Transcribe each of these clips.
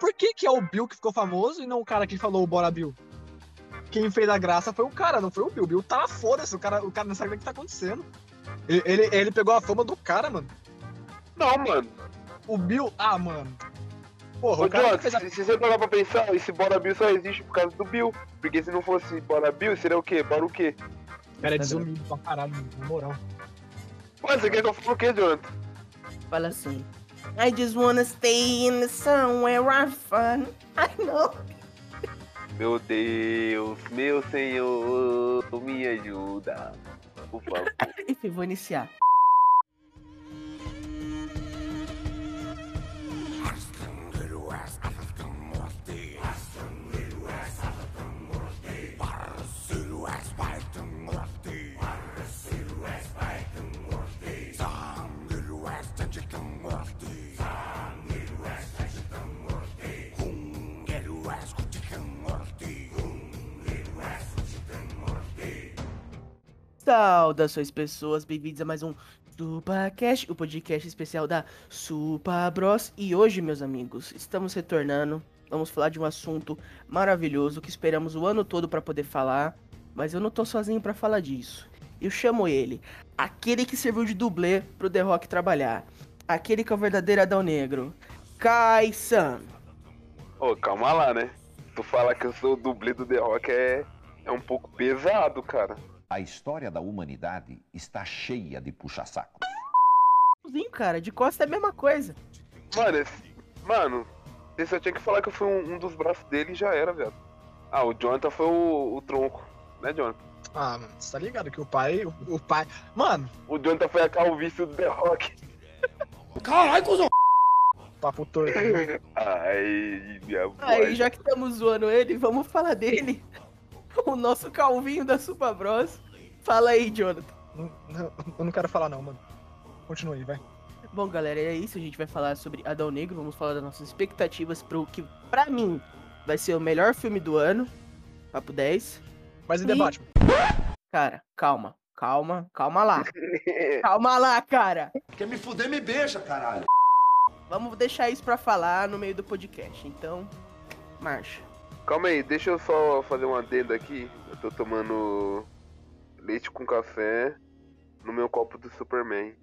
por que, que é o Bill que ficou famoso e não o cara que falou o Bora Bill? Quem fez a graça foi o cara, não foi o Bill. O Bill tá foda-se, o cara, o cara não sabe o que tá acontecendo. Ele, ele, ele pegou a fama do cara, mano. Não, mano. O Bill. Ah, mano. Porra, Ô, o cara John, fez a. se, se você parar pra pensar, esse Bora Bill só existe por causa do Bill. Porque se não fosse Bora Bill, seria o quê? Bora o quê? Cara, é desumilde pra caralho, na moral. Ué, você quer que eu fale o quê, Jonathan? Fala assim. I just wanna stay in the sun where I fun. I know. Meu Deus, meu Senhor, me ajuda. Por favor. Enfim, vou iniciar. Saudações pessoas, bem-vindos a mais um SupaCast, o podcast especial da Supa Bros. E hoje, meus amigos, estamos retornando. Vamos falar de um assunto maravilhoso que esperamos o ano todo para poder falar, mas eu não tô sozinho para falar disso. Eu chamo ele, aquele que serviu de dublê pro The Rock trabalhar, aquele que é o verdadeiro Adão Negro, Kai-san. Ô, calma lá, né? Tu fala que eu sou o dublê do The Rock é, é um pouco pesado, cara. A história da humanidade está cheia de puxa-sacos. Cara, de costa é a mesma coisa. Mano, esse, mano, você só tinha que falar que eu fui um, um dos braços dele e já era, velho. Ah, o Jonathan foi o, o tronco, né, Jonathan? Ah, mano, você tá ligado que o pai. O, o pai. Mano, O Jonathan foi a calvície do The Rock. papo torto. Ai, minha Aí, já que estamos zoando ele, vamos falar dele. O nosso calvinho da Super Bros. Fala aí, Jonathan. Não- não- eu não quero falar, não, mano. Continua aí, vai. Bom, galera, é isso. A gente vai falar sobre Adão Negro. Vamos falar das nossas expectativas pro que, pra mim, vai ser o melhor filme do ano. Papo 10. Mas e E- debate? Cara, calma. Calma, calma lá. Calma lá, cara. Quer me fuder, me beija, caralho. Vamos deixar isso pra falar no meio do podcast. Então, marcha. Calma aí, deixa eu só fazer uma adenda aqui. Eu tô tomando leite com café no meu copo do Superman.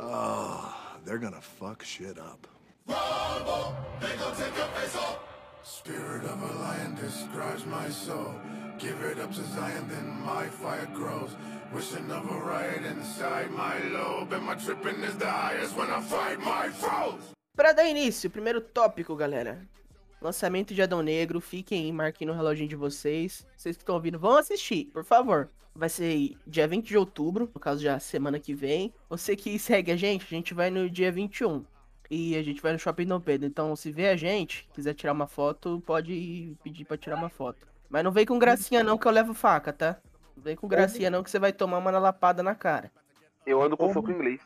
Oh, they're gonna fuck shit up. Spirit of a lion describes my soul. Give it up to Zion, then my fire grows. Wishing of a riot inside my lobe, and my tripping is the highest when I fight my foes. Pra dar início, primeiro tópico, galera. Lançamento de Adão Negro, fiquem aí, marquem no reloginho de vocês. Vocês que estão ouvindo, vão assistir, por favor. Vai ser dia 20 de outubro, no caso já semana que vem. Você que segue a gente, a gente vai no dia 21. E a gente vai no Shopping Dom Pedro. Então, se vê a gente, quiser tirar uma foto, pode pedir pra tirar uma foto. Mas não vem com gracinha não, que eu levo faca, tá? Não vem com gracinha não, que você vai tomar uma lapada na cara. Eu ando com Como? soco inglês.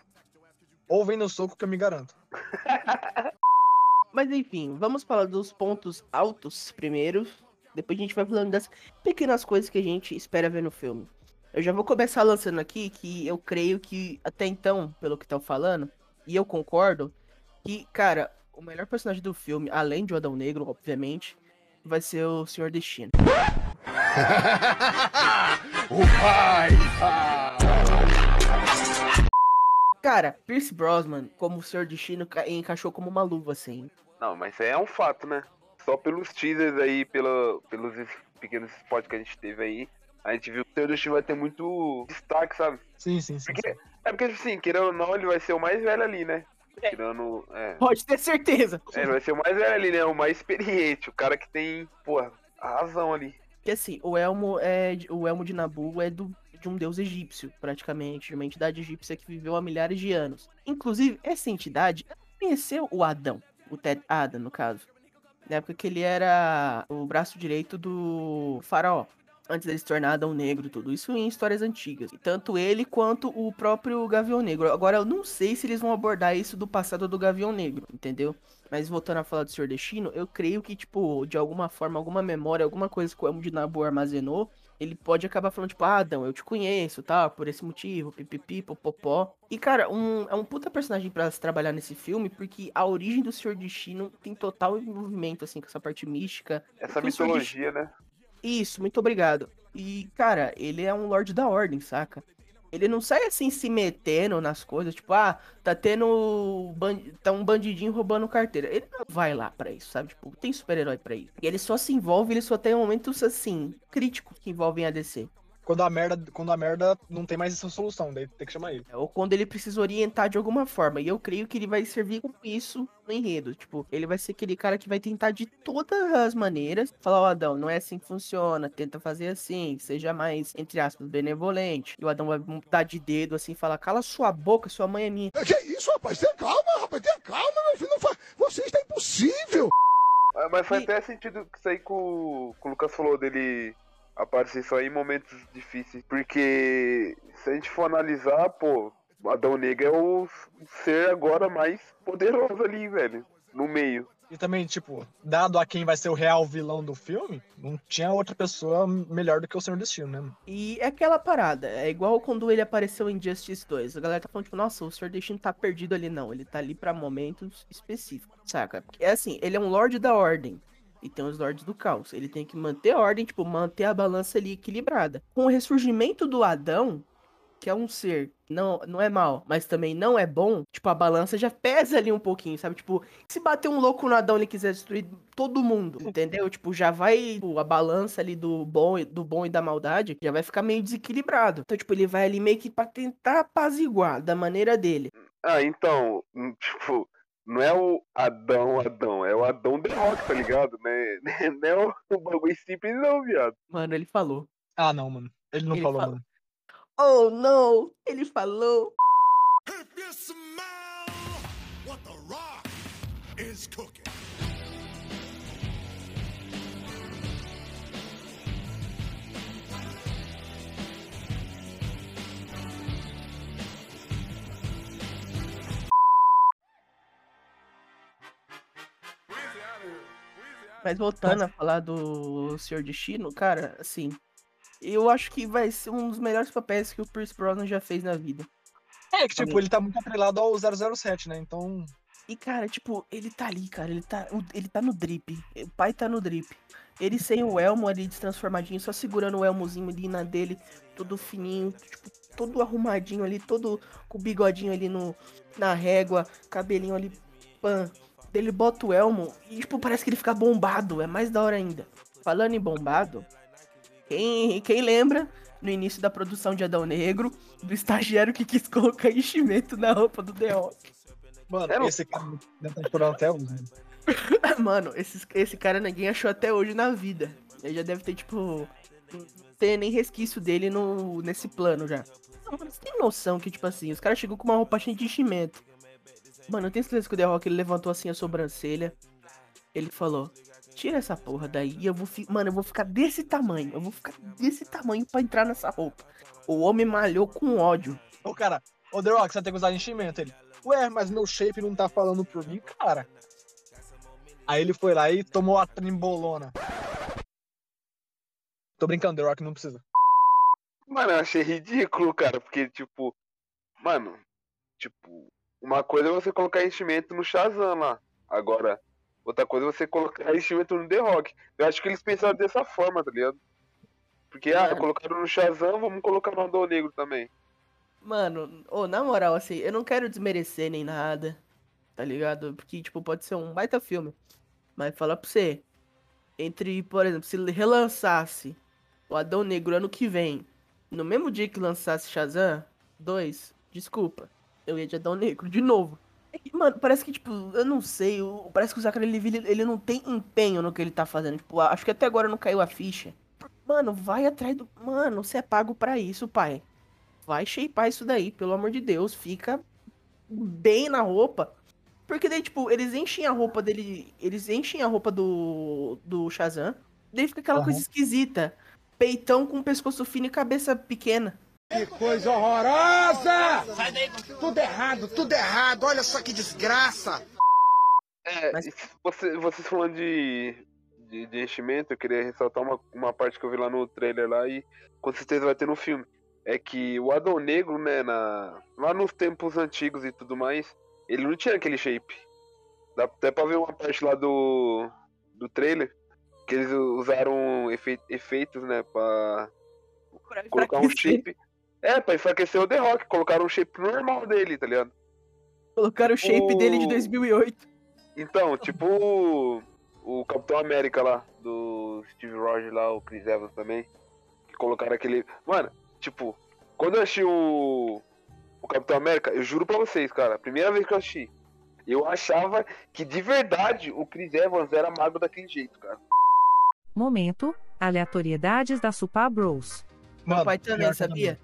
Ou vem no soco que eu me garanto. Mas enfim, vamos falar dos pontos altos primeiro. Depois a gente vai falando das pequenas coisas que a gente espera ver no filme. Eu já vou começar lançando aqui que eu creio que até então, pelo que estão falando, e eu concordo, que, cara, o melhor personagem do filme, além de o Adão Negro, obviamente, vai ser o Senhor Destino. Cara, Pierce Brosnan, como o Senhor Destino, ca- encaixou como uma luva, assim. Não, mas isso aí é um fato, né? Só pelos teasers aí, pela, pelos pequenos spots que a gente teve aí, a gente viu que o Theo Destino vai ter muito destaque, sabe? Sim, sim, sim. Porque, é porque, assim, querendo ou não, ele vai ser o mais velho ali, né? Tirando. É, Pode ter certeza. é, vai ser o mais velho ali, né? O mais experiente, o cara que tem, porra, a razão ali. Porque assim, o elmo é o elmo de Nabu é do, de um deus egípcio, praticamente, de uma entidade egípcia que viveu há milhares de anos. Inclusive, essa entidade conheceu o Adão, o Ted Adam, no caso. Na época que ele era o braço direito do faraó. Antes dele se tornar Adão Negro, tudo isso em histórias antigas. E tanto ele quanto o próprio Gavião Negro. Agora, eu não sei se eles vão abordar isso do passado do Gavião Negro, entendeu? Mas voltando a falar do Senhor Destino, eu creio que, tipo, de alguma forma, alguma memória, alguma coisa que o Elmo de Nabu armazenou, ele pode acabar falando, tipo, ah, Adão, eu te conheço, tá? Por esse motivo, pipipi, popopó. E, cara, um, é um puta personagem pra se trabalhar nesse filme, porque a origem do Senhor Destino tem total envolvimento, assim, com essa parte mística. Essa mitologia, né? Isso, muito obrigado. E, cara, ele é um Lorde da Ordem, saca? Ele não sai assim se metendo nas coisas, tipo, ah, tá tendo. tá um bandidinho roubando carteira. Ele não vai lá pra isso, sabe? Tipo, tem super-herói pra isso. E ele só se envolve, ele só tem momentos, assim, críticos que envolvem a DC. Quando a merda, quando a merda não tem mais essa solução, daí tem que chamar ele. Ou quando ele precisa orientar de alguma forma. E eu creio que ele vai servir com isso no enredo. Tipo, ele vai ser aquele cara que vai tentar de todas as maneiras falar, ó, Adão, não é assim que funciona, tenta fazer assim, seja mais, entre aspas, benevolente. E o Adão vai dar de dedo assim e falar, cala sua boca, sua mãe é minha. Que isso, rapaz? Tenha calma, rapaz. Tenha calma, meu filho. Não faz... Você está impossível. Mas faz E- até sentido isso aí que o, que o Lucas falou dele aparecer só em momentos difíceis. Porque se a gente for analisar, pô, o Adão Negro é o ser agora mais poderoso ali, velho. No meio. E também, tipo, dado a quem vai ser o real vilão do filme, não tinha outra pessoa melhor do que o Senhor Destino, né? E é aquela parada, é igual quando ele apareceu em Justice 2. A galera tá falando, tipo, nossa, o Sr. Destino tá perdido ali. Não, ele tá ali pra momentos específicos, saca? É assim, ele é um Lorde da Ordem. E tem os Lordes do Caos. Ele tem que manter a ordem, tipo, manter a balança ali equilibrada. Com o ressurgimento do Adão, que é um ser, não, não é mal, mas também não é bom, tipo, a balança já pesa ali um pouquinho, sabe? Tipo, se bater um louco no Adão e ele quiser destruir todo mundo, entendeu? Tipo, já vai, tipo, a balança ali do bom, e- do bom e da maldade já vai ficar meio desequilibrado. Então, tipo, ele vai ali meio que pra tentar apaziguar da maneira dele. Ah, então, hum, tipo, não é o Adão Adão, é o Adão The Rock, tá ligado? Né? Não é o, o bagulho simples não, viado. Mano, ele falou. Ah, não, mano. Ele não Ele falou, fala- mano. Oh, não! Ele falou. If you smell what the rock is cooking. Mas voltando a falar do Senhor Destino, cara, assim, eu acho que vai ser um dos melhores papéis que o Pierce Brosnan já fez na vida. É que, tipo, ele tá muito atrelado ao 007, né? Então, E, cara, tipo, ele tá ali, cara, ele tá, ele tá no drip, o pai tá no drip. Ele sem o elmo ali destransformadinho, só segurando o elmozinho ali na dele, todo fininho, tipo, todo arrumadinho ali, todo com o bigodinho ali no, na régua, cabelinho ali, pã. Ele bota o elmo e, tipo, parece que ele fica bombado, é mais da hora ainda. Falando em bombado, quem, quem lembra, no início da produção de Adão Negro, do estagiário que quis colocar enchimento na roupa do The Rock? mano, É, não- esse cara deve estar chorando até hoje. né? Mano, esse, esse cara ninguém achou até hoje na vida. Ele já deve ter, tipo. Não ter nem resquício dele no, nesse plano já. Não, mano, você tem noção que, tipo assim, os caras chegou com uma roupa cheia de enchimento. Mano, eu tenho certeza que o The Rock ele levantou assim a sobrancelha. Ele falou: Tira essa porra daí e eu vou fi... Mano, eu vou ficar desse tamanho. Eu vou ficar desse tamanho pra entrar nessa roupa. O homem malhou com ódio. Ô, cara, ô The Rock, você tem que usar enchimento. Ele, ué, mas meu shape não tá falando por mim, cara. Aí ele foi lá e tomou a trimbolona. Tô brincando, The Rock não precisa. Mano, eu achei ridículo, cara, porque, tipo, mano, tipo, uma coisa é você colocar enchimento no Shazam lá. Agora, outra coisa é você colocar enchimento no The Rock. Eu acho que eles pensaram dessa forma, tá ligado? Porque, ah, Mano. colocaram no Shazam, vamos colocar no Adão Negro também. Mano, ô, na moral, assim, eu não quero desmerecer nem nada, tá ligado? Porque, tipo, pode ser um baita filme. Mas falar pra você, entre, por exemplo, se relançasse o Adão Negro ano que vem, no mesmo dia que lançasse Shazam 2, desculpa, eu ia de Adão Negro de novo. Mano, parece que, tipo, eu não sei, o- parece que o Zachary Levi, ele, ele não tem empenho no que ele tá fazendo. Tipo, acho que até agora não caiu a ficha. Mano, vai atrás do. Mano, você é pago pra isso, pai. Vai shapear isso daí, pelo amor de Deus. Fica bem na roupa. Porque daí, tipo, eles enchem a roupa dele. Eles enchem a roupa do. do Shazam. Daí fica aquela Aham. coisa esquisita. Peitão com pescoço fino e cabeça pequena. Que coisa horrorosa! Tudo errado, tudo errado. Olha só que desgraça. É, Mas- você, vocês falando de, de, de enchimento, eu queria ressaltar uma, uma parte que eu vi lá no trailer lá e com certeza vai ter no filme. É que o Adão Negro, né, na, lá nos tempos antigos e tudo mais, ele não tinha aquele shape. Dá até pra ver uma parte lá do, do trailer que eles usaram efe, efeitos, né, pra colocar um shape. É, pra enfraquecer o The Rock, colocaram um shape normal dele, tá ligado? Colocaram o shape O- dele de 2008. Então, tipo o, o Capitão América lá, do Steve Rogers lá, o Chris Evans também. Que colocaram aquele. Mano, tipo, quando eu assisti o, o Capitão América, eu juro pra vocês, cara, a primeira vez que eu assisti, eu achava que de verdade o Chris Evans era magro daquele jeito, cara. Momento, aleatoriedades da Supá Bros. Meu Mano, pai também, sabia?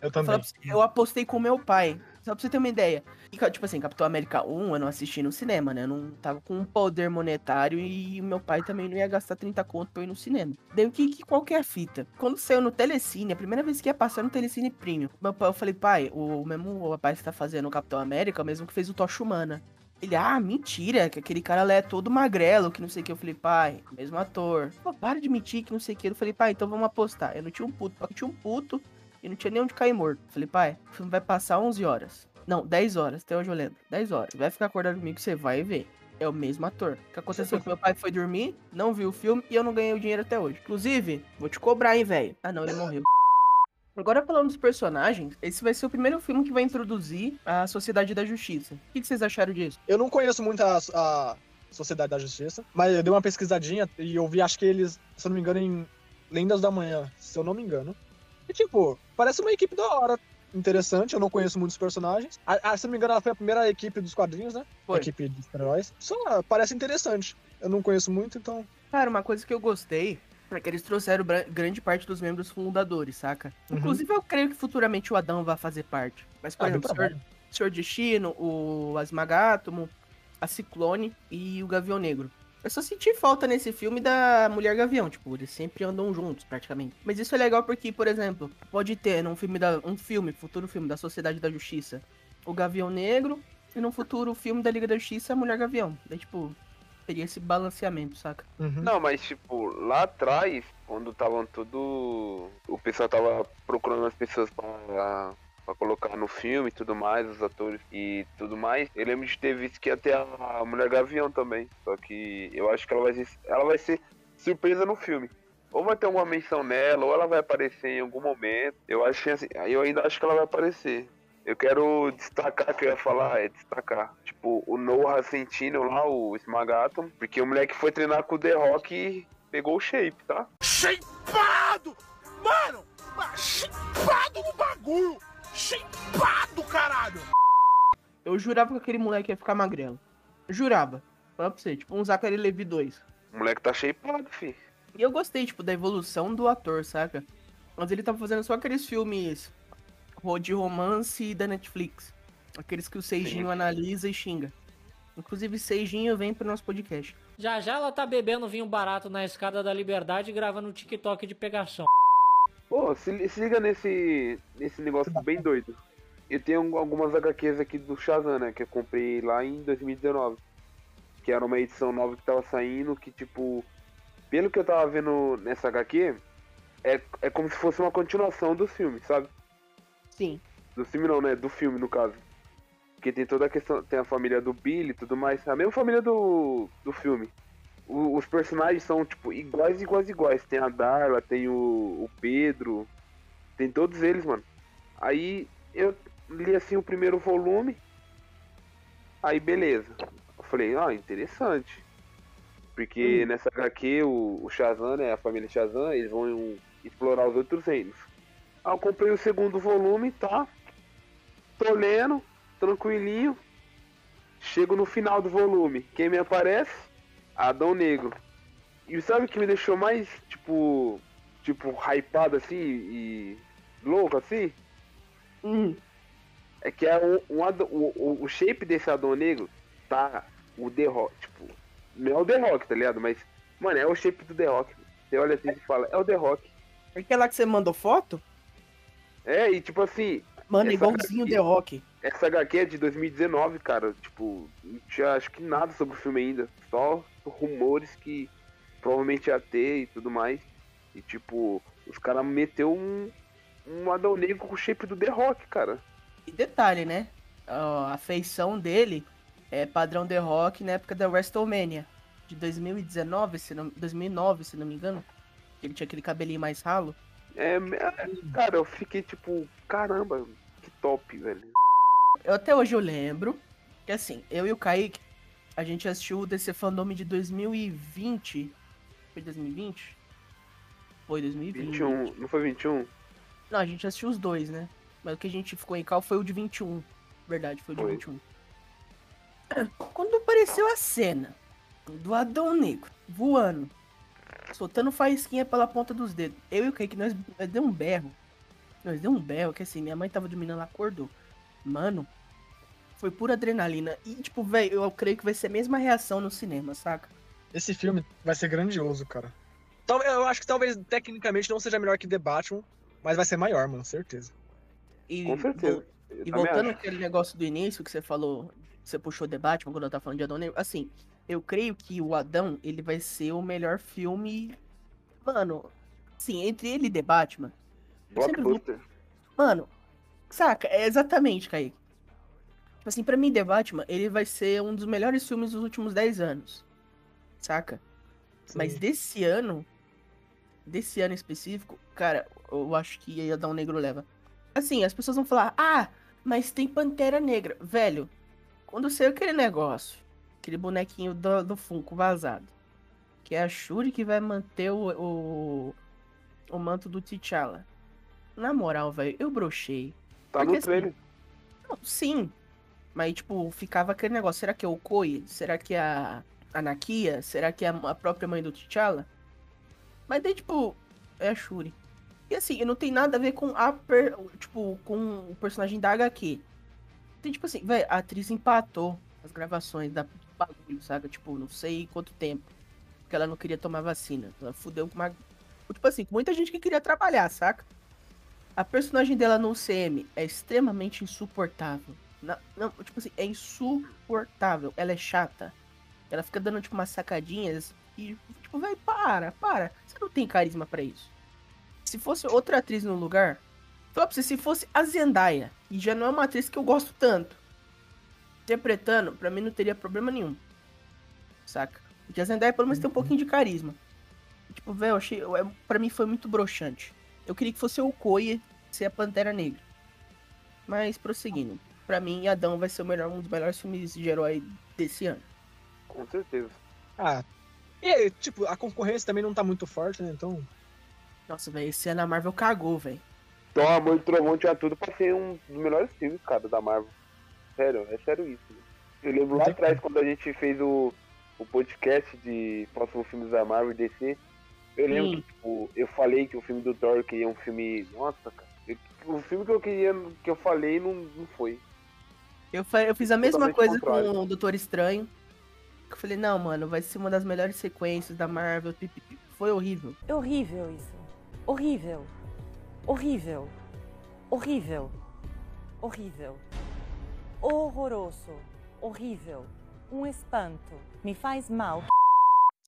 Eu também. você, Eu apostei com meu pai. Só pra você ter uma ideia. E, tipo assim, Capitão América 1 eu não assisti no cinema, né? Eu não tava com um poder monetário e meu pai também não ia gastar 30 conto pra eu ir no cinema. Daí o que, que qualquer fita. Quando saiu no Telecine, a primeira vez que ia passar no Telecine Premium, meu pai, eu falei, pai, o mesmo rapaz que tá fazendo o Capitão América é o mesmo que fez o Tocha Humana. Ele, ah, mentira, que aquele cara lá é todo magrelo, que não sei o que. Eu falei, pai, mesmo ator. Pô, para de mentir, que não sei o que. Eu falei, pai, então vamos apostar. Eu não tinha um puto, eu tinha um puto e não tinha nem onde cair morto. Falei, pai, o filme vai passar 11 horas. Não, 10 horas, até hoje eu lembro. 10 horas. Vai ficar acordado comigo você vai ver. É o mesmo ator. O que aconteceu é que meu pai foi dormir, não viu o filme e eu não ganhei o dinheiro até hoje. Inclusive, vou te cobrar, hein, velho. Ah, não, ele morreu. Agora falando dos personagens, esse vai ser o primeiro filme que vai introduzir a Sociedade da Justiça. O que que vocês acharam disso? Eu não conheço muito a, a Sociedade da Justiça, mas eu dei uma pesquisadinha e eu vi, acho que eles, se eu não me engano, em Lendas da Manhã, se eu não me engano. E tipo, parece uma equipe da hora, interessante, eu não conheço muitos personagens. Se não me engano, ela foi a primeira equipe dos quadrinhos, né? Foi. Equipe de super-heróis. Só parece interessante. Eu não conheço muito, então. Cara, uma coisa que eu gostei é que eles trouxeram grande parte dos membros fundadores, saca? Uhum. Inclusive, eu creio que futuramente o Adão vai fazer parte. Mas, por Ah, exemplo, o. Senhor, Senhor Destino, o Asmagátomo, a Ciclone e o Gavião Negro. Eu só senti falta nesse filme da Mulher Gavião, tipo, eles sempre andam juntos, praticamente. Mas isso é legal porque, por exemplo, pode ter num filme da um filme, futuro filme da Sociedade da Justiça, o Gavião Negro e num futuro filme da Liga da Justiça a Mulher Gavião. Daí, tipo, teria esse balanceamento, saca? Uhum. Não, mas tipo, lá atrás, quando estavam tudo. O pessoal tava procurando as pessoas pra, filme e tudo mais, os atores e tudo mais. Eu lembro de ter visto que ter a Mulher Gavião também. Só que eu acho que ela vai ser. Ela vai ser surpresa no filme. Ou vai ter alguma menção nela, ou ela vai aparecer em algum momento. Eu acho assim, eu ainda acho que ela vai aparecer. Eu quero destacar, que eu ia falar, é destacar. Tipo, o Noah Centineo lá, o Esmagato, porque o moleque foi treinar com o The Rock e pegou o shape, tá? Shapeado! Mano! Shapeado no bagulho! Shapeado, caralho! Eu jurava que aquele moleque ia ficar magrelo. Jurava. Fala pra você, tipo um Zachary Levi 2. O moleque tá shapeado, fi. E eu gostei, tipo, da evolução do ator, saca? Mas ele tava fazendo só aqueles filmes de romance da Netflix. Aqueles que o Seijinho Sim. analisa e xinga. Inclusive, Seijinho vem pro nosso podcast. Já já ela tá bebendo vinho barato na escada da liberdade e gravando um TikTok de pegação. Pô, se, se liga nesse, nesse negócio bem doido. Eu tenho algumas HQs aqui do Shazam, né? Que eu comprei lá em 2019. Que era uma edição nova que tava saindo, que tipo. Pelo que eu tava vendo nessa HQ, é, é como se fosse uma continuação do filme, sabe? Sim. Do filme não, né? Do filme, no caso. Porque tem toda a questão, tem a família do Billy e tudo mais. A mesma família do, do filme. O- os personagens são, tipo, iguais, iguais, iguais. Tem a Darla, tem o, o Pedro. Tem todos eles, mano. Aí eu li assim o primeiro volume. Aí beleza. Eu falei, ah, interessante. Porque nessa HQ o, o Shazam, né? A família Shazam, eles vão explorar os outros reinos. Aí eu comprei o segundo volume, tá? Tô lendo, tranquilinho. Chego no final do volume. Quem me aparece? Adão Negro. E sabe o que me deixou mais, tipo, tipo, hypado assim e louco assim? Hum, É que é um, um Adão- o, o, shape desse Adão Negro tá o The Rock, tipo, não é o The Rock, tá ligado? Mas, mano, é o shape do The Rock. Você olha assim e fala, é o The Rock. aquela que você mandou foto? É, e tipo assim, Mano, igualzinho daqui. The Rock. Essa HQ é de 2019, cara. Tipo, não tinha acho que nada sobre o filme ainda. Só rumores que provavelmente ia ter e tudo mais. E tipo, os caras meteu um, um Adão Negro com o shape do The Rock, cara. E detalhe, né? A feição dele é padrão The Rock na época da WrestleMania. De 2019, se não, 2009, se não me engano. Ele tinha aquele cabelinho mais ralo. É, é, cara, eu fiquei tipo, caramba, que top, velho. Eu até hoje eu lembro que assim, eu e o Kaique, a gente assistiu o DC Fandom de 2020. Foi 2020? Foi 2020. 21, não foi 21? Não, a gente assistiu os dois, né? Mas o que a gente ficou em cal foi o de 21. Verdade, foi o de Foi. 21. Quando apareceu a cena do Adão Negro voando, soltando faísquinha pela ponta dos dedos, eu e o Kaique, nós, nós deu um berro. Nós deu um berro, que assim, minha mãe tava dormindo, ela acordou. Mano, foi pura adrenalina. E, tipo, velho, eu creio que vai ser a mesma reação no cinema, saca? Esse filme vai ser grandioso, cara. Eu acho que talvez tecnicamente não seja melhor que The Batman, mas vai ser maior, mano, certeza. E, Com certeza. Eu E voltando acho. aquele negócio do início que você falou, você puxou o debate quando eu tava falando de Adão Negro, assim, eu creio que o Adão, ele vai ser o melhor filme, mano, assim, entre ele e The Batman, eu sempre Blockbuster. mano, saca, é exatamente, Kaique. Tipo assim, pra mim, The Batman, ele vai ser um dos melhores filmes dos últimos 10 anos, saca? Mas Sim. desse ano, desse ano específico, cara, eu acho que Adão Negro leva. Assim, as pessoas vão falar, ah, mas tem Pantera Negra. Velho, quando saiu aquele negócio, aquele bonequinho do, do Funko vazado, que é a Shuri que vai manter o, o, o manto do T'Challa. Na moral, velho, eu brochei. Tá Porque no assim. Não, sim. Mas, tipo, ficava aquele negócio. Será que é o Koi? Será que é a a Nakia? Será que é a própria mãe do T'Challa? Mas daí, tipo, é a Shuri. E assim, não tem nada a ver com a per- tipo, com o personagem da HQ. Tem, tipo assim, velho, a atriz empatou as gravações da bagulho, sabe? Tipo, não sei quanto tempo. Porque ela não queria tomar vacina. Ela fudeu com uma. Tipo assim, com muita gente que queria trabalhar, saca? A personagem dela no CM é extremamente insuportável. Não, não, tipo assim, é insuportável. Ela é chata. Ela fica dando, tipo, umas sacadinhas e, tipo, vai, para, para. Você não tem carisma pra isso. Se fosse outra atriz no lugar, fala pra você, se fosse a Zendaya, e já não é uma atriz que eu gosto tanto, interpretando, pra mim não teria problema nenhum. Saca? Porque a Zendaya pelo menos tem um pouquinho de carisma. E, tipo, velho, achei. é- Pra mim foi muito broxante. Eu queria que fosse o Okoye ser a Pantera Negra. Mas prosseguindo. Pra mim, Adão vai ser o melhor, um dos melhores filmes de herói desse ano. Com certeza. Ah. E tipo, a concorrência também não tá muito forte, né? Então. Nossa, velho, esse ano a Marvel cagou, velho. Então, Amor de Trovão tinha tudo pra ser um dos melhores filmes, cara, da Marvel. Sério, é sério isso. né? Eu lembro lá Tem- atrás, quando a gente fez o, o podcast de próximos filmes da Marvel e DC, eu lembro Sim. que, tipo, eu falei que o filme do Thor queria um filme. Nossa, cara. eu- o filme que eu queria, que eu falei, não, não foi. Eu, eu fiz a mesma coisa contrário. com o Doutor Estranho. Eu falei, não, mano, vai ser uma das melhores sequências da Marvel. Foi horrível. É horrível isso. Horrível. Horrível. Horrível. Horrível. Horroroso. Horrível. Um espanto. Me faz mal.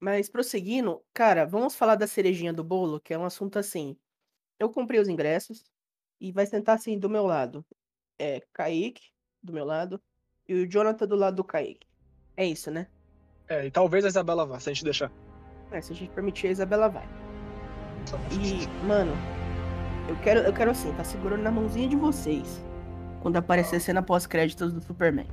Mas prosseguindo, cara, vamos falar da cerejinha do bolo, que é um assunto assim. Eu comprei os ingressos e vai sentar assim do meu lado. É Kaique, do meu lado, e o Jonathan do lado do Kaique. É isso, né? É, e talvez a Isabela vá, se a gente deixar. É, se a gente permitir, a Isabela vai. E, mano, eu quero, eu quero assim, tá segurando na mãozinha de vocês. Quando aparecer cena pós-créditos do Superman.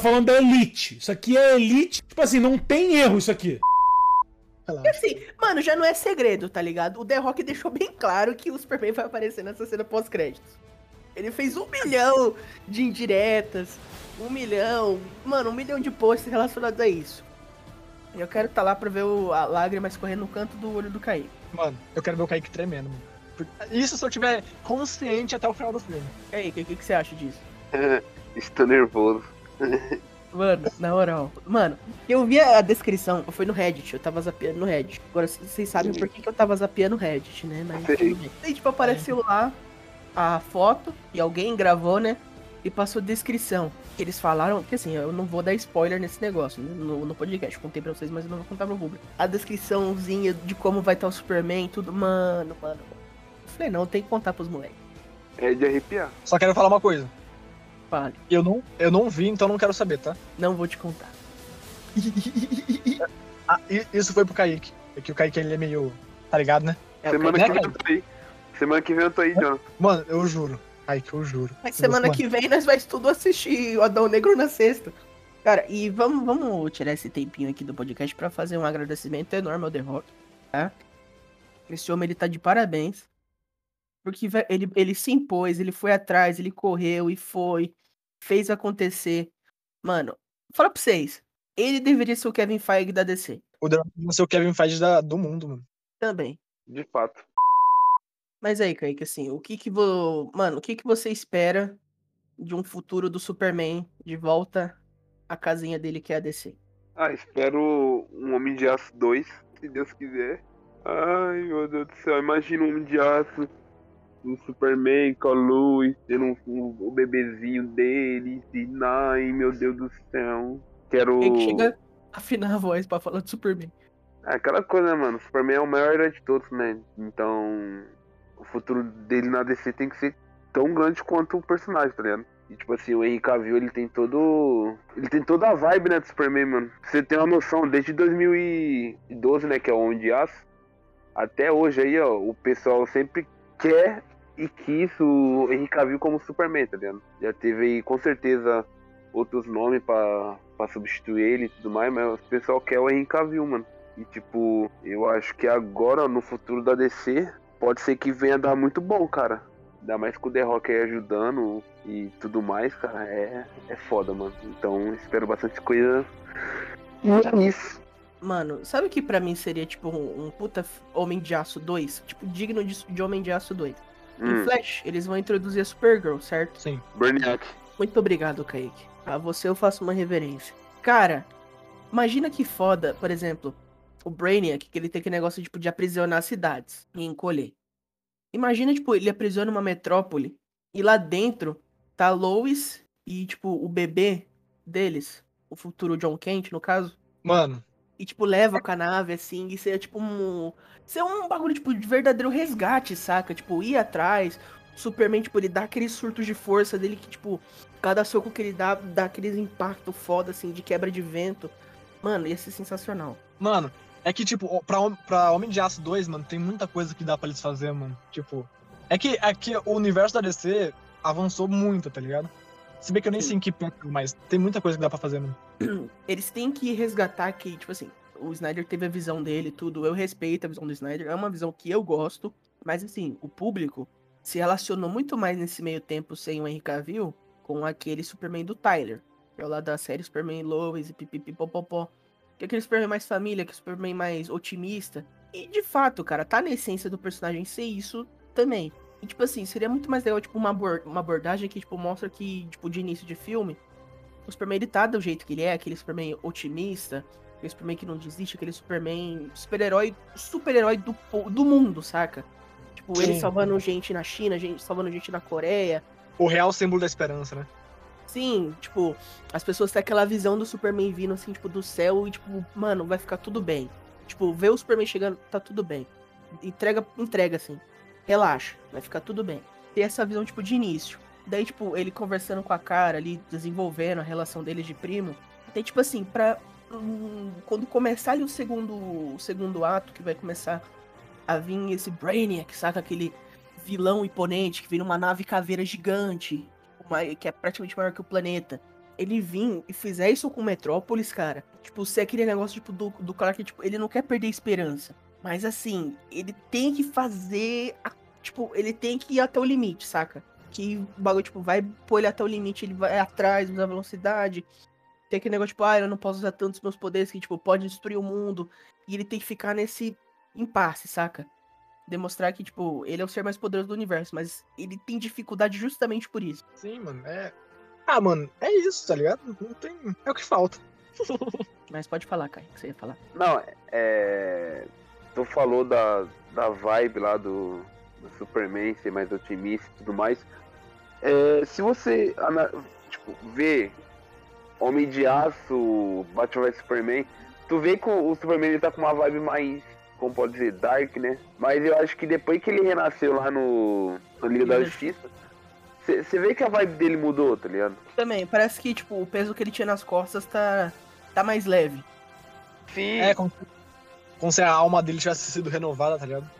Falando da Elite. Isso aqui é Elite. Tipo assim, não tem erro isso aqui. E assim, mano, já não é segredo, tá ligado? O The Rock deixou bem claro que o Superman vai aparecer nessa cena pós-créditos. Ele fez um milhão de indiretas, um milhão, mano, um milhão de posts relacionados a isso. E eu quero estar lá pra ver o, a lágrima escorrendo no canto do olho do Kaique. Mano, eu quero ver o Kaique tremendo, mano. Isso se eu tiver consciente até o final do filme. Kaique, o que, que você acha disso? Estou nervoso. Mano, na moral. Mano, eu vi a descrição, foi no Reddit, eu tava zapeando no Reddit. Agora, vocês sabem por que, que eu tava zapeando no Reddit, né? Mas Sei. tudo bem. Aí, tipo, apareceu lá a foto, e alguém gravou, né? E passou descrição. Que eles falaram, que assim, eu não vou dar spoiler nesse negócio, né, no, no podcast. Contei pra vocês, mas eu não vou contar pro público. A descriçãozinha de como vai estar o Superman, tudo, mano, mano. Eu falei, não, tem que contar pros moleques. É de arrepiar. Só quero falar uma coisa. Fale, Eu não, eu não vi, então não quero saber, tá? não vou te contar. Ah, isso foi pro Kaique. É que o Kaique ele é meio. Tá ligado, né? É, Semana Kaique- que vem eu tô aí. Semana que vem eu tô aí, Jonathan. Mano, eu juro. Kaique, eu juro. Mas semana Mano, que vem nós vai tudo assistir o Adão Negro na sexta. Cara, e vamos, vamos tirar esse tempinho aqui do podcast pra fazer um agradecimento enorme ao The Rock, tá? Esse homem, ele tá de parabéns. Porque ele, ele se impôs, ele foi atrás, ele correu e foi, fez acontecer. Mano, fala pra vocês, ele deveria ser o Kevin Feige da DC. O vai ser o Kevin Feige da- do mundo, mano. Também. De fato. Mas aí, Kaique, assim, o que que vo... Mano, o que que você espera de um futuro do Superman de volta à casinha dele que é a DC? Ah, espero um Homem de Aço 2, se Deus quiser. Ai, meu Deus do céu, imagina um Homem de Aço, o Superman com a luz, tendo um, um- o bebezinho dele, ai, meu Deus do céu. Quero. Kaique chega a afinar a voz pra falar do Superman. É aquela coisa, né, mano? O Superman é o maior herói de todos, né? Então, o futuro dele na DC tem que ser tão grande quanto o personagem, tá ligado? E tipo assim, o Henry Cavill, ele tem todo. Ele tem toda a vibe, né, do Superman, mano. Você tem uma noção, desde 2012, né, que é o Homem de Aço, até hoje aí, ó, o pessoal sempre quer e quis o Henry Cavill como Superman, tá ligado? Já teve aí, com certeza, outros nomes pra, substituir ele e tudo mais, mas o pessoal quer o Henry Cavill, mano. E tipo, eu acho que agora, no futuro da DC, pode ser que venha dar muito bom, cara. Ainda mais com o The Rock aí ajudando e tudo mais, cara, é, é foda, mano. Então espero bastante coisa nisso. Mano, sabe o que pra mim seria, tipo, um, um puta Homem de Aço 2? Tipo, digno de, de Homem de Aço 2. Em Hum, Flash, eles vão introduzir a Supergirl, certo? Sim. Brainiac. Muito obrigado, Kaique. A você eu faço uma reverência. Cara, imagina que foda, por exemplo, o Brainiac, que ele tem aquele negócio tipo, de aprisionar cidades e encolher. Imagina, tipo, ele aprisiona uma metrópole e lá dentro tá a Lois e, tipo, o bebê deles, o futuro John Kent, no caso, Mano, e, tipo, leva com a nave, assim, e ser, tipo, um... Ser um bagulho, tipo, de verdadeiro resgate, saca? Tipo, ir atrás, Superman, tipo, ele dá aqueles surtos de força dele que, tipo, cada soco que ele dá, dá aqueles impacto foda, assim, de quebra de vento. Mano, ia ser sensacional. mano, é que, tipo, pra, pra Homem de Aço 2, mano, tem muita coisa que dá pra eles fazer, mano. Tipo, é que, é que o universo da DC avançou muito, tá ligado? Se bem que eu nem sei em que ponto, mas tem muita coisa que dá pra fazer, mano. Eles têm que resgatar que, tipo assim, o Snyder teve a visão dele tudo. Eu respeito a visão do Snyder. É uma visão que eu gosto. Mas, assim, o público se relacionou muito mais nesse meio tempo sem o Henry Cavill com aquele Superman do Tyler. Que é o lá da série Superman Lois e pipipipopopó. Que é aquele Superman mais família, que é Superman mais otimista. E, de fato, cara, tá na essência do personagem ser isso também. E, tipo assim, seria muito mais legal, tipo, uma, uma abordagem que, tipo, mostra que, tipo, de início de filme, o Superman, ele tá do jeito que ele é, aquele Superman otimista, aquele Superman que não desiste, aquele Superman super-herói, super-herói do, do mundo, saca? Tipo, ele Sim. salvando gente na China, gente salvando gente na Coreia. O real símbolo da esperança, né? Sim, tipo, as pessoas têm aquela visão do Superman vindo, assim, tipo, do céu e, tipo, mano, vai ficar tudo bem. Tipo, ver o Superman chegando, tá tudo bem. Entrega, entrega, assim. Relaxa, vai ficar tudo bem. Ter essa visão, tipo, de início. Daí, tipo, ele conversando com a cara ali, desenvolvendo a relação deles de primo. Tem, tipo assim, pra. hum, quando começar ali o segundo, o segundo ato, que vai começar a vir esse Brainiac, saca? Aquele vilão imponente que vira uma nave caveira gigante, uma- que é praticamente maior que o planeta. ele vir e fizer isso com Metrópolis, cara, tipo, ser aquele negócio tipo, do, do cara que tipo, ele não quer perder a esperança. Mas assim, ele tem que fazer. a- tipo, ele tem que ir até o limite, saca? Que o bagulho, tipo, vai pôr ele até o limite, ele vai atrás, usa velocidade. Tem aquele negócio, tipo, ah, eu não posso usar tantos meus poderes que, tipo, pode destruir o mundo. E ele tem que ficar nesse impasse, saca? Demonstrar que, tipo, ele é o ser mais poderoso do universo, mas ele tem dificuldade justamente por isso. Sim, mano, é. Ah, mano, é isso, tá ligado? Não tem. É o que falta. Mas pode falar, Kai, o que você ia falar. Não, é. Tu falou da, da vibe lá do, do Superman ser mais otimista e tudo mais. É, se você tipo, vê Homem de Aço, Batman vs Superman, tu vê que o o Superman ele tá com uma vibe mais, como pode dizer, dark, né? Mas eu acho que depois que ele renasceu lá no, no Liga da Justiça, você vê que a vibe dele mudou, tá ligado? Também, parece que, tipo, o peso que ele tinha nas costas tá, tá mais leve. Sim. É, como, como se a alma dele tivesse sido renovada, tá ligado?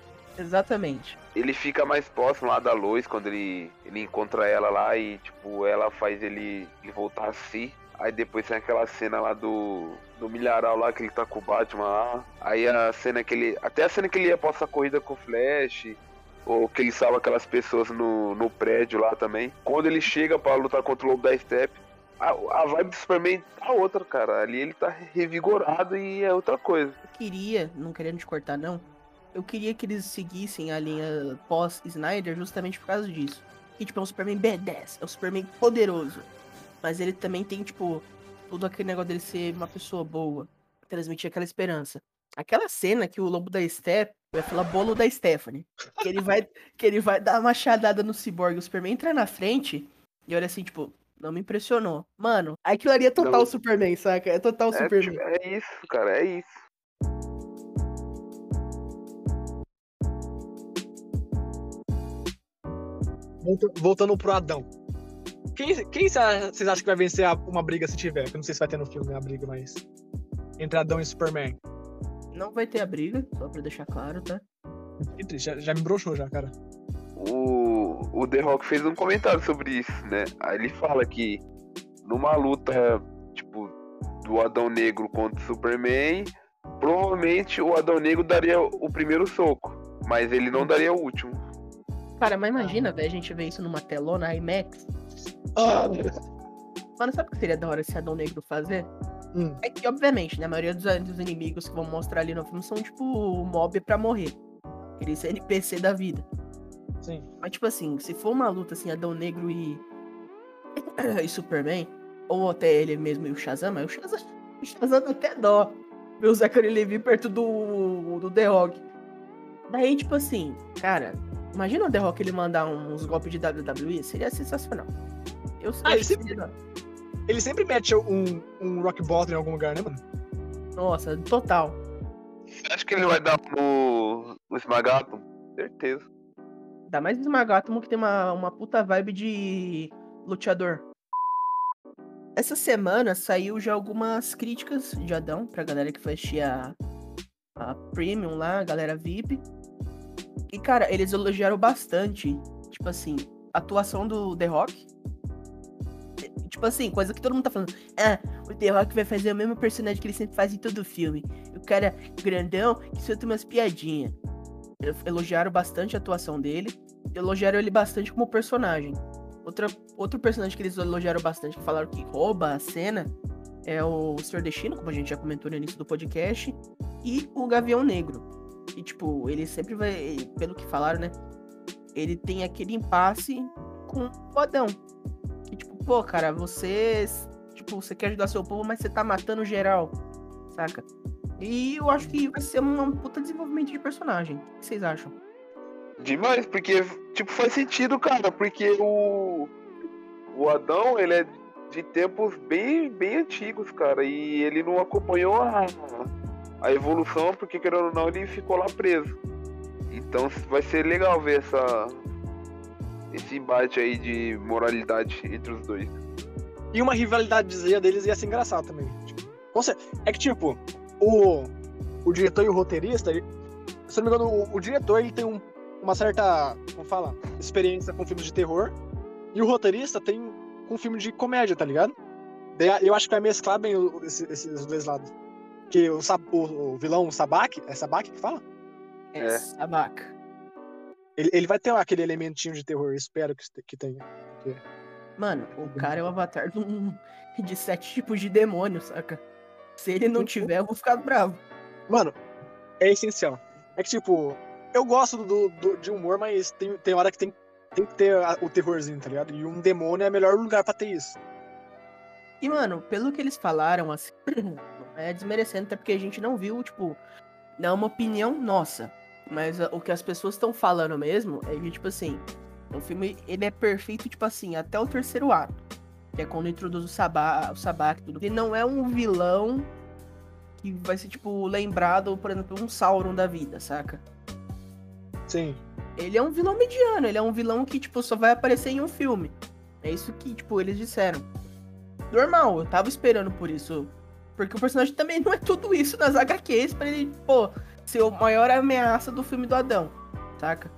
Exatamente. ele fica mais próximo lá da Lois quando ele, ele encontra ela lá e, tipo, ela faz ele, ele voltar a si. Aí depois tem aquela cena lá do, do milharal lá que ele tá com o Batman lá. Aí a cena que ele. Até a cena que ele ia pra essa corrida com o Flash. Ou que ele salva aquelas pessoas no, no prédio lá também. Quando ele chega pra lutar contra o Lobo da Step. A, a vibe do Superman tá outra, cara. Ali ele tá revigorado e é outra coisa. Eu queria, não querendo te cortar, não. Eu queria que eles seguissem a linha pós-Snyder justamente por causa disso. Que, tipo, é um Superman badass, é um Superman poderoso. Mas ele também tem, tipo, tudo aquele negócio dele ser uma pessoa boa. Transmitir aquela esperança. Aquela cena que o lobo da Step vai falar bolo da Stephanie. Que ele vai, que ele vai dar uma machadada no Cyborg. O Superman entra na frente e olha assim, tipo, não me impressionou. Mano, aquilo ali é total Não. Superman, saca? É total É, Superman. é isso, cara, é isso. Voltando pro Adão. Quem, quem vocês acham que vai vencer uma briga se tiver? Que eu não sei se vai ter no filme a briga, mas. Entre Adão e Superman. Não vai ter a briga, só pra deixar claro, tá? Que triste, já, já me broxou já, cara. o, o The Rock fez um comentário sobre isso, né? Aí ele fala que numa luta, tipo, do Adão Negro contra o Superman, provavelmente o Adão Negro daria o primeiro soco, mas ele não daria o último. Cara, mas imagina, velho, a gente ver isso numa telona IMAX. Ah, Mano, sabe o que seria da hora esse Adão Negro fazer? Hum. É que, obviamente, né, a maioria dos, dos inimigos que vão mostrar ali no filme são, tipo, mob pra morrer. Aqueles NPC da vida. sim. Mas, tipo assim, se for uma luta assim, Adão Negro e. e Superman, ou até ele mesmo e o Shazam, mas o Shazam, o Shazam dá até dó. Ver o Zachary Levi perto do, do The Rock. Daí, tipo assim, cara, imagina o The Rock ele mandar uns golpes de WWE, seria sensacional. Eu sei Ah, ele que sempre- seria- Ele sempre mete um, um rock bottom em algum lugar, né, mano? Nossa, total. Acho que ele vai dar no, no Esmagato, certeza. Ainda mais o Magátomo que tem uma, uma puta vibe de luteador. Essa semana saiu já algumas críticas de Adão pra galera que foi assistir a, a Premium lá, a galera VIP. E, cara, eles elogiaram bastante, tipo assim, a atuação do The Rock. Tipo assim, coisa que todo mundo tá falando. Ah, o The Rock vai fazer o mesmo personagem que ele sempre faz em todo filme. O cara grandão que solta umas piadinhas. Elogiaram bastante a atuação dele. Elogiaram ele bastante como personagem. Outra, outro personagem que eles elogiaram bastante, que falaram que rouba a cena, é o Sr. Destino, como a gente já comentou no início do podcast, e o Gavião Negro. E, tipo, ele sempre vai, pelo que falaram, né? Ele tem aquele impasse com o Adão. Que, tipo, pô, cara, você. Tipo, você quer ajudar seu povo, mas você tá matando geral. Saca? E eu acho que vai ser um puta desenvolvimento de personagem. O que vocês acham? Demais, porque, tipo, faz sentido, cara, porque o. O Adão, ele é de tempos bem, bem antigos, cara, e ele não acompanhou a, a evolução, porque, querendo ou não, ele ficou lá preso. Então vai ser legal ver essa. Esse embate aí de moralidade entre os dois. E uma rivalidadezinha deles ia ser engraçado também. Tipo, é que, tipo, o, o diretor e o roteirista, ele- se não me engano, o, o diretor ele tem um- uma certa, como fala, experiência com filmes de terror. E o roteirista tem com filme de comédia, tá ligado? Eu acho que vai mesclar bem esses dois lados. Que o, o- o vilão o Sabak, é Sabak que fala? É, É. sabaca. Ele, ele vai ter aquele elementinho de terror, espero que, que tenha. Mano, o cara é o avatar de, um, de sete tipos de demônios, saca? Se ele não tiver, eu vou ficar bravo. Mano, é essencial. É que, tipo, eu gosto do, do- de humor, mas tem, tem hora que tem, tem que ter a- o terrorzinho, tá ligado? E um demônio é o melhor lugar pra ter isso. E, mano, pelo que eles falaram, assim, é desmerecendo, até porque a gente não viu, tipo, não é uma opinião nossa. Mas ah, o que as pessoas estão falando mesmo é que, tipo assim, o filme, ele é perfeito, tipo assim, até o terceiro ato. Que é quando introduz o Sabá, o Sabak e tudo. Ele não é um vilão que vai ser, tipo, lembrado, por exemplo, um Sauron da vida, saca? Sim. Ele é um vilão mediano, ele é um vilão que, tipo, só vai aparecer em um filme. É isso que, tipo, eles disseram. Normal, eu tava esperando por isso. Porque o personagem também não é tudo isso nas HQs pra ele, pô, ser a maior ameaça do filme do Adão, saca?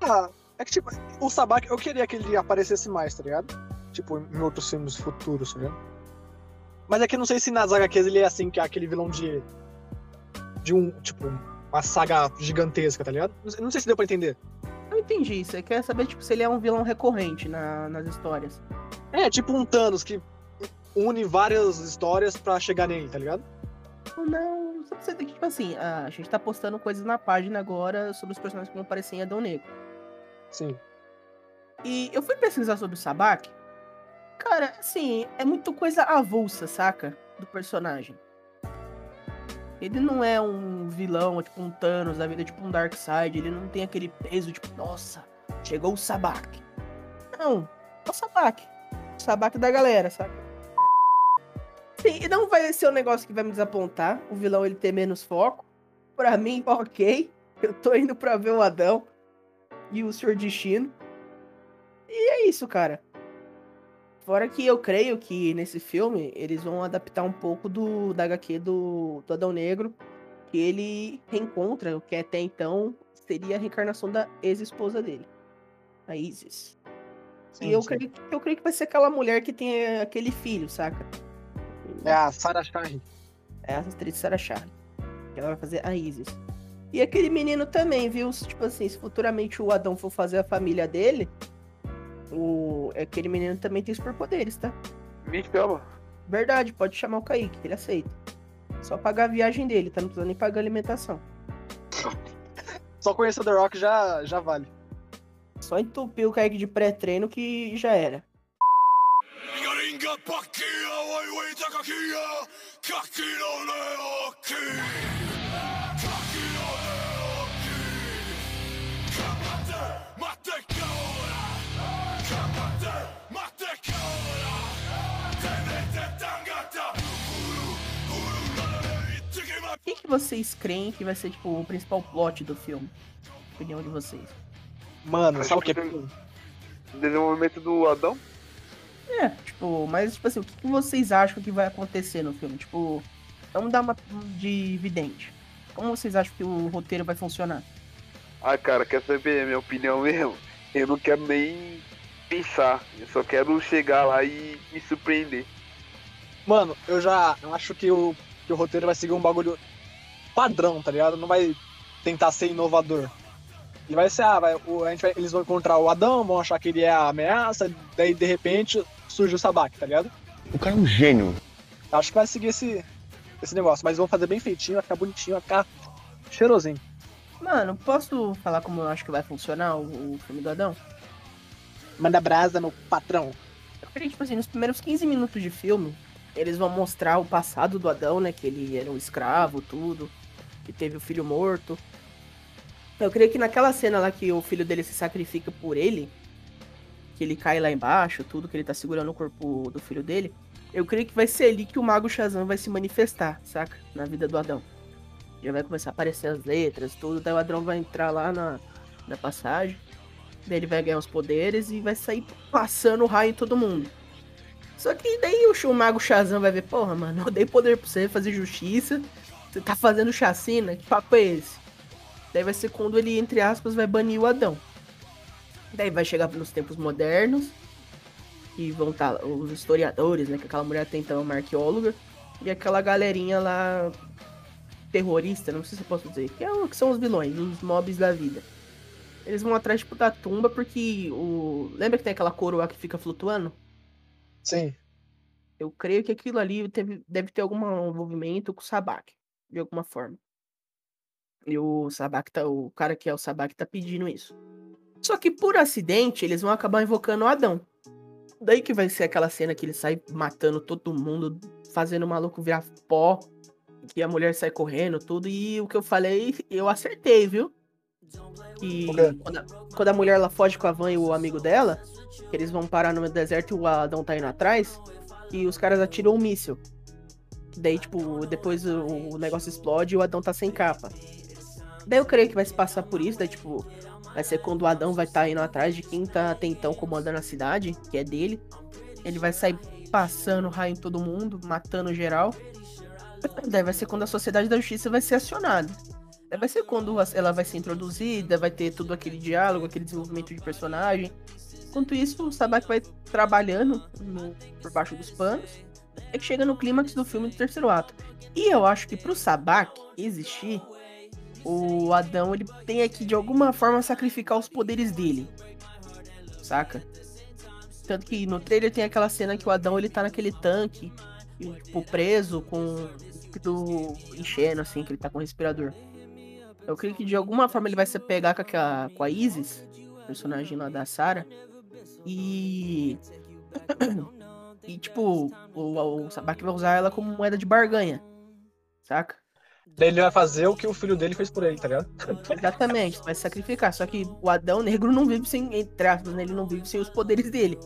Ah, é que, tipo, o Sabak, eu queria que ele aparecesse mais, tá ligado? Tipo, em outros filmes futuros, tá ligado? Mas é que eu não sei se nas HQs ele é assim, que é aquele vilão de. De um, tipo, uma saga gigantesca, tá ligado? Não sei- se deu pra entender. Eu entendi, você quer saber, tipo, se ele é um vilão recorrente na- nas histórias. É, tipo um Thanos que une várias histórias pra chegar nele, tá ligado? Não, só pra você ter que, tipo assim, a gente tá postando coisas na página agora sobre os personagens que vão aparecer em Adão Negro. Sim. E eu fui pesquisar sobre o Sabak. Cara, assim, é muito coisa avulsa, saca? Do personagem. Ele não é um vilão, tipo um Thanos da vida, tipo um Darkseid. Ele não tem aquele peso, tipo, nossa, chegou o Sabak. Não, é o Sabak. O Sabak da galera, saca? Sim, e não vai ser um negócio que vai me desapontar. O vilão ele ter menos foco. Pra mim, ok. Eu tô indo pra ver o Adão e o Senhor Destino. E é isso, cara. Fora que eu creio que nesse filme eles vão adaptar um pouco do da HQ do, do Adão Negro, que ele reencontra o que até então seria a reencarnação da ex-esposa dele, a Isis. Sim, e eu sim. creio, eu creio que vai ser aquela mulher que tem aquele filho, saca? É a Sarah Shine. É a atriz Sarah Charlie. Que ela vai fazer a Isis. E aquele menino também, viu? Tipo assim, se futuramente o Adão for fazer a família dele, o... aquele menino também tem superpoderes, tá? Me chama. Verdade, pode chamar o Kaique, que ele aceita. Só pagar a viagem dele, tá? Não precisa nem pagar a alimentação. Só conhecer o The Rock já, já vale. Só entupir o Kaique de pré-treino que já era. O que, que vocês creem que vai ser, tipo, o principal plot do filme? Opinião de vocês. Mano, sabe o que? Desenvolvimento do Adão? É, tipo, mas, tipo assim, o que, vocês acham que vai acontecer no filme? Tipo, vamos dar uma de vidente. Como vocês acham que o roteiro vai funcionar? Ah, cara, quer saber a minha opinião mesmo? Eu não quero nem pensar. Eu só quero chegar lá e me surpreender. Mano, eu já acho que o, que o roteiro vai seguir um bagulho padrão, tá ligado? Não vai tentar ser inovador. Ele vai ser, ah, vai, o- a gente vai- eles vão encontrar o Adão, vão achar que ele é a ameaça, daí de repente surge o Sabak, tá ligado? O cara é um gênio. Acho que vai seguir esse, esse negócio, mas vão fazer bem feitinho, vai ficar bonitinho, vai ficar cheirosinho. Mano, posso falar como eu acho que vai funcionar o, o filme do Adão? Manda brasa, meu patrão. Eu creio que, tipo assim, nos primeiros 15 minutos de filme, eles vão mostrar o passado do Adão, né? Que ele era um escravo, tudo. Que teve o filho morto. Eu creio que naquela cena lá que o filho dele se sacrifica por ele, que ele cai lá embaixo, tudo, que ele tá segurando o corpo do filho dele, eu creio que vai ser ali que o Mago Shazam vai se manifestar, saca? Na vida do Adão. Já vai começar a aparecer as letras, tudo, daí o Adão vai entrar lá na, na passagem, daí ele vai ganhar os poderes e vai sair passando raio em todo mundo. Só que daí o, o Mago Shazam vai ver, porra, mano, eu dei poder pra você fazer justiça, você tá fazendo chacina, que papo é esse? Daí vai ser quando ele, entre aspas, vai banir o Adão. Daí vai chegar nos tempos modernos. que vão estar os historiadores, né? Que aquela mulher tem então uma arqueóloga. E aquela galerinha lá terrorista, não sei se eu posso dizer, que, é, o- que são os vilões, os mobs da vida. Eles vão atrás, tipo, da tumba porque o. Lembra que tem aquela coroa que fica flutuando? Sim. Eu creio que aquilo ali teve- deve ter algum envolvimento com o Sabak, de alguma forma. E o Sabak tá. O cara que é o Sabak tá pedindo isso. Só que por acidente, eles vão acabar invocando o Adão. Daí que vai ser aquela cena que ele sai matando todo mundo, fazendo o maluco virar pó, que a mulher sai correndo, tudo. E o que eu falei, eu acertei, viu? Que quando a, quando a mulher ela foge com a van e o amigo dela, eles vão parar no deserto e o Adão tá indo atrás, e os caras atiram um míssil. Daí, tipo, depois o, o negócio explode e o Adão tá sem capa. Daí eu creio que vai se passar por isso, daí, tipo, vai ser quando o Adão vai estar tá indo atrás de quem tá até então comandando a cidade, que é dele. Ele vai sair passando raio em todo mundo, matando geral. Daí vai ser quando a Sociedade da Justiça vai ser acionada. Daí vai ser quando ela vai ser introduzida, vai ter todo aquele diálogo, aquele desenvolvimento de personagem. Enquanto isso, o Sabak vai trabalhando no- por baixo dos panos. É que chega no clímax do filme do terceiro ato. E eu acho que pro Sabak existir, o Adão ele tem que de alguma forma sacrificar os poderes dele. Saca? Tanto que no trailer tem aquela cena que o Adão ele tá naquele tanque, tipo, preso com o líquido enchendo, assim, que ele tá com respirador. Eu creio que de alguma forma ele vai se pegar com a, com a Isis, personagem lá da Sarah, e. e tipo, o, o Sabak vai usar ela como moeda de barganha. Saca? Ele vai fazer o que o filho dele fez por ele, tá ligado? Exatamente, vai sacrificar. Só que o Adão Negro não vive sem, entre aspas, né? Ele não vive sem os poderes dele.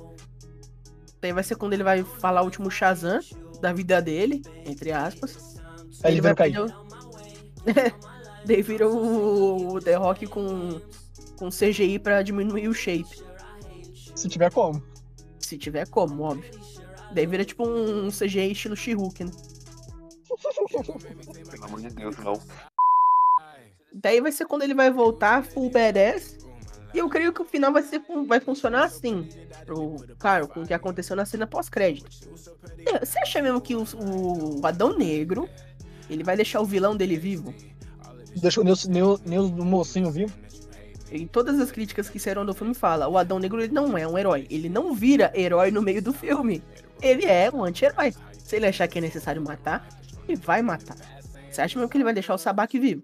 Daí vai ser quando ele vai falar o último Shazam da vida dele, entre aspas. Aí ele vai vira o pedir o- Daí vira o, The Rock com, com CGI pra diminuir o shape. Se tiver como. Se tiver como, óbvio. Daí vira tipo um CGI estilo She-Hulk, né? Pelo amor de Deus, não. Daí vai ser quando ele vai voltar full badass. E eu creio que o final vai, ser, vai funcionar assim. Pro, claro, com o que aconteceu na cena pós-crédito. É, Você acha mesmo que o, o Adão Negro ele vai deixar o vilão dele vivo? Deixa o Nils do mocinho vivo. Em todas as críticas que saíram do filme fala, o Adão Negro ele não é um herói. Ele não vira herói no meio do filme. Ele é um anti-herói. Se ele achar que é necessário matar, ele vai matar. Você acha mesmo que ele vai deixar o Sabak vivo?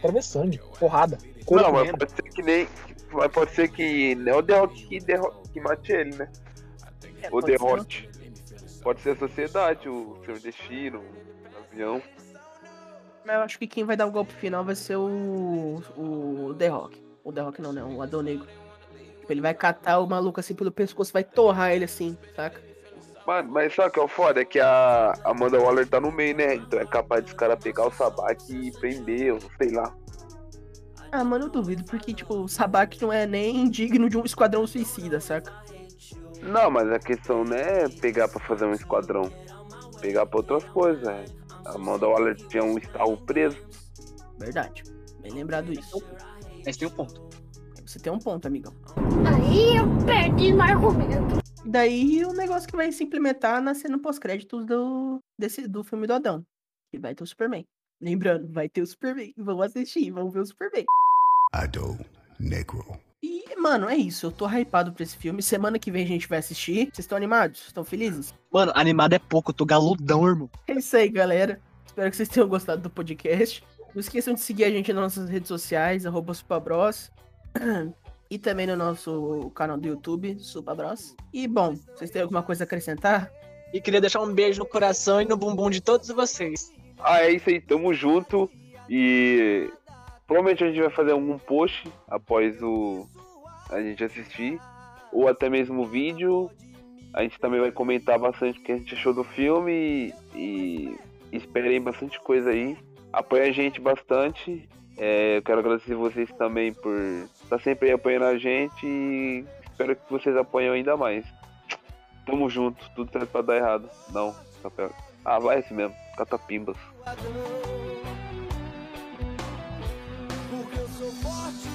Quero ver sangue, porrada. Não, mas pode ser que nem. Mas pode ser que não é o The Rock que, derro- que mate ele, né? É, o ser. Rock. Pode ser a sociedade, o Senhor Destino, o avião. Mas eu acho que quem vai dar o golpe final vai ser o. O The Rock. O The Rock não, né? O Adão Negro. Tipo, Ele vai catar o maluco assim pelo pescoço, vai torrar ele assim, saca? Mano, mas sabe o que é o foda? É que a Amanda Waller tá no meio, né? Então é capaz dos caras pegar o Sabak e prender, ou sei lá. Ah, mano, eu duvido, porque, tipo, o Sabak não é nem digno de um esquadrão suicida, saca? Não, mas a questão não é pegar pra fazer um esquadrão. Pegar pra outras coisas, né? A Amanda Waller tinha um estarro preso. Verdade. Bem lembrado isso. Mas tem um ponto. Você tem um ponto, amigão. Aí eu perdi no argumento. E daí o negócio que vai se implementar na cena pós-créditos do, desse, do filme do Adão. Que vai ter o Superman. Lembrando, vai ter o Superman. Vamos assistir, vamos ver o Superman. Adão Negro. E, mano, é isso. Eu tô hypado pra esse filme. Semana que vem a gente vai assistir. Vocês estão animados? Estão felizes? Mano, animado é pouco, eu tô galudão, irmão. É isso aí, galera. Espero que vocês tenham gostado do podcast. Não esqueçam de seguir a gente nas nossas redes sociais, arroba Supabros. E também no nosso canal do YouTube, Supabros. E, bom, vocês têm alguma coisa a acrescentar? E queria deixar um beijo no coração e no bumbum de todos vocês. Ah, é isso aí, tamo junto. E provavelmente a gente vai fazer algum post após o a gente assistir. Ou até mesmo vídeo. A gente também vai comentar bastante o que a gente achou do filme. E, e esperem bastante coisa aí. Apoia a gente bastante. É, eu quero agradecer vocês também por estar sempre aí apoiando a gente. E espero que vocês apoiem ainda mais. Tamo junto, tudo certo pra dar errado. Não, papel. Ah, vai esse mesmo, catapimbas. Porque eu sou forte,